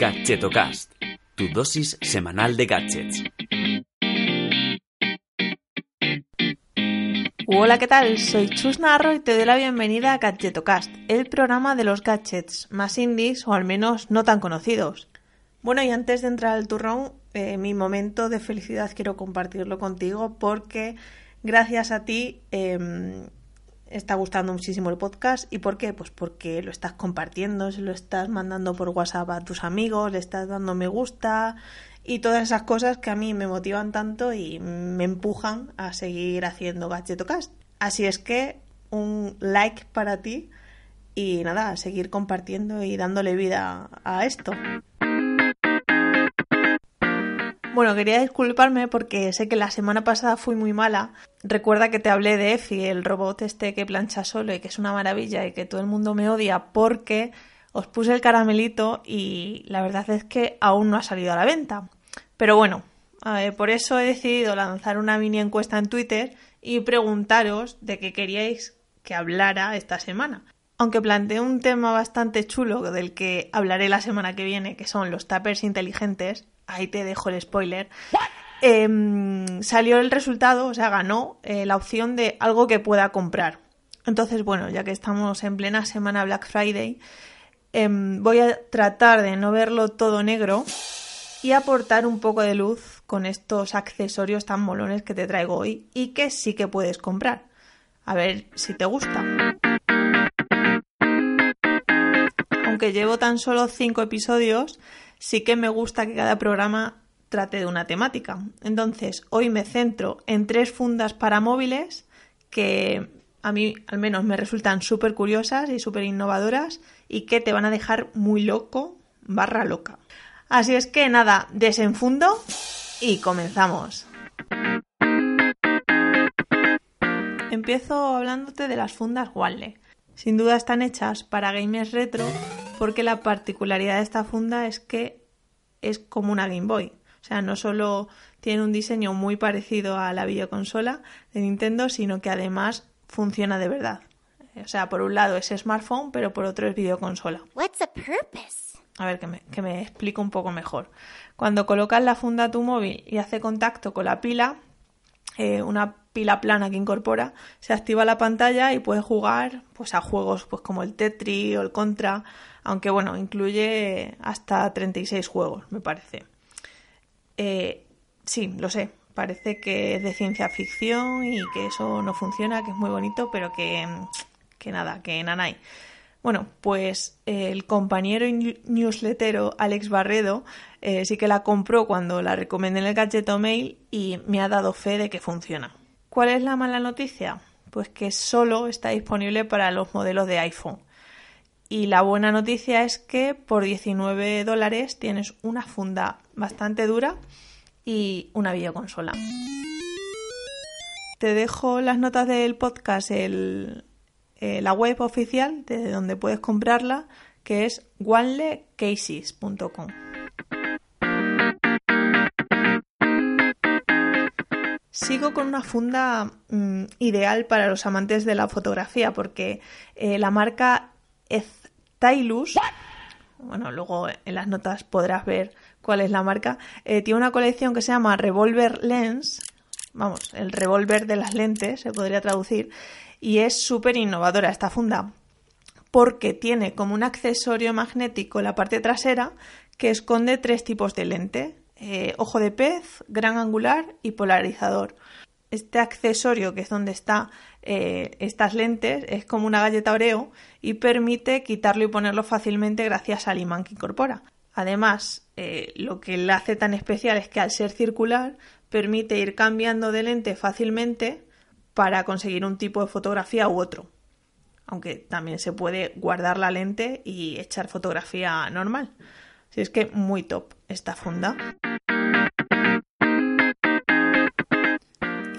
Gadgetocast, tu dosis semanal de gadgets. Hola, ¿qué tal? Soy Chus Narro y te doy la bienvenida a Gadgetocast, el programa de los gadgets más indies o al menos no tan conocidos. Bueno, y antes de entrar al turrón, eh, mi momento de felicidad quiero compartirlo contigo porque gracias a ti em, está gustando muchísimo el podcast. ¿Y por qué? Pues porque lo estás compartiendo, se lo estás mandando por WhatsApp a tus amigos, le estás dando me gusta y todas esas cosas que a mí me motivan tanto y me empujan a seguir haciendo Gadgetocast. Así es que un like para ti y nada, seguir compartiendo y dándole vida a esto. Bueno, quería disculparme porque sé que la semana pasada fui muy mala. Recuerda que te hablé de Effie, el robot este que plancha solo y que es una maravilla y que todo el mundo me odia porque os puse el caramelito y la verdad es que aún no ha salido a la venta. Pero bueno, por eso he decidido lanzar una mini encuesta en Twitter y preguntaros de qué queríais que hablara esta semana. Aunque planteé un tema bastante chulo del que hablaré la semana que viene, que son los tappers inteligentes, ahí te dejo el spoiler, em, salió el resultado, o sea, ganó eh, la opción de algo que pueda comprar. Entonces, bueno, ya que estamos en plena semana Black Friday, em, voy a tratar de no verlo todo negro y aportar un poco de luz con estos accesorios tan molones que te traigo hoy y que sí que puedes comprar. A ver si te gusta. Aunque llevo tan solo 5 episodios, sí que me gusta que cada programa trate de una temática. Entonces, hoy me centro en tres fundas para móviles que a mí al menos me resultan súper curiosas y súper innovadoras y que te van a dejar muy loco barra loca. Así es que nada, desenfundo y comenzamos. Empiezo hablándote de las fundas Wally. Sin duda están hechas para gamers retro porque la particularidad de esta funda es que es como una Game Boy. O sea, no solo tiene un diseño muy parecido a la videoconsola de Nintendo, sino que además funciona de verdad. O sea, por un lado es smartphone, pero por otro es videoconsola. A ver, que me, que me explico un poco mejor. Cuando colocas la funda a tu móvil y hace contacto con la pila, eh, una pila plana que incorpora, se activa la pantalla y puedes jugar pues, a juegos pues, como el Tetris o el Contra aunque bueno, incluye hasta 36 juegos, me parece. Eh, sí, lo sé, parece que es de ciencia ficción y que eso no funciona, que es muy bonito, pero que, que nada, que nanay. Bueno, pues el compañero newslettero Alex Barredo eh, sí que la compró cuando la recomendé en el Gadgeto Mail y me ha dado fe de que funciona. ¿Cuál es la mala noticia? Pues que solo está disponible para los modelos de iPhone. Y la buena noticia es que por 19 dólares tienes una funda bastante dura y una videoconsola. Te dejo las notas del podcast, el, eh, la web oficial de donde puedes comprarla, que es wanlecases.com. Sigo con una funda mm, ideal para los amantes de la fotografía porque eh, la marca Stylus, bueno, luego en las notas podrás ver cuál es la marca, eh, tiene una colección que se llama Revolver Lens, vamos, el revólver de las lentes, se podría traducir, y es súper innovadora esta funda, porque tiene como un accesorio magnético en la parte trasera que esconde tres tipos de lente, eh, ojo de pez, gran angular y polarizador. Este accesorio, que es donde está eh, estas lentes es como una galleta Oreo y permite quitarlo y ponerlo fácilmente gracias al imán que incorpora. Además, eh, lo que le hace tan especial es que al ser circular permite ir cambiando de lente fácilmente para conseguir un tipo de fotografía u otro. Aunque también se puede guardar la lente y echar fotografía normal. Así es que muy top esta funda.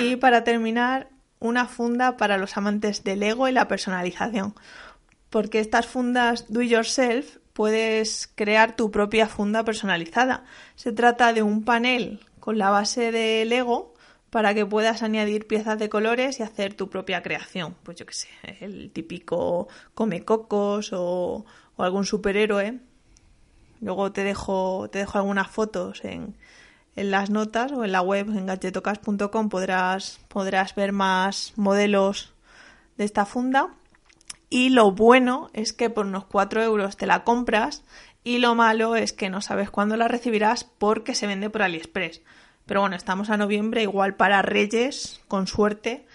Y para terminar, una funda para los amantes del ego y la personalización. Porque estas fundas do yourself puedes crear tu propia funda personalizada. Se trata de un panel con la base de Lego para que puedas añadir piezas de colores y hacer tu propia creación. Pues yo qué sé, el típico come cocos o, o algún superhéroe. Luego te dejo, te dejo algunas fotos en, en las notas o en la web en gadgetocas.com podrás, podrás ver más modelos de esta funda. Y lo bueno es que por unos 4 euros te la compras y lo malo es que no sabes cuándo la recibirás porque se vende por AliExpress. Pero bueno, estamos a noviembre, igual para Reyes, con suerte,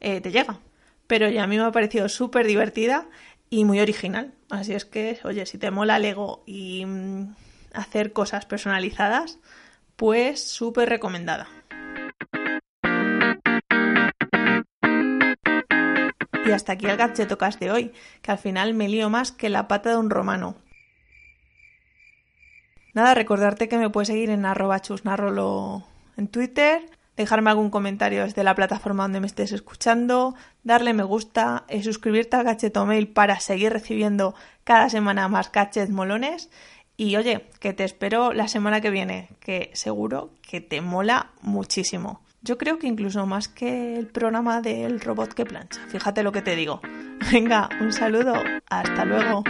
eh, te llega. Pero ya a mí me ha parecido súper divertida y muy original. Así es que, oye, si te mola Lego y mm, hacer cosas personalizadas, pues súper recomendada. Y hasta aquí el gadgetocast de hoy, que al final me lío más que la pata de un romano. Nada, recordarte que me puedes seguir en arroba chusnarrolo en Twitter, dejarme algún comentario desde la plataforma donde me estés escuchando, darle me gusta, y suscribirte al Mail para seguir recibiendo cada semana más gadgets molones. Y oye, que te espero la semana que viene, que seguro que te mola muchísimo. Yo creo que incluso más que el programa del robot que plancha. Fíjate lo que te digo. Venga, un saludo. Hasta luego.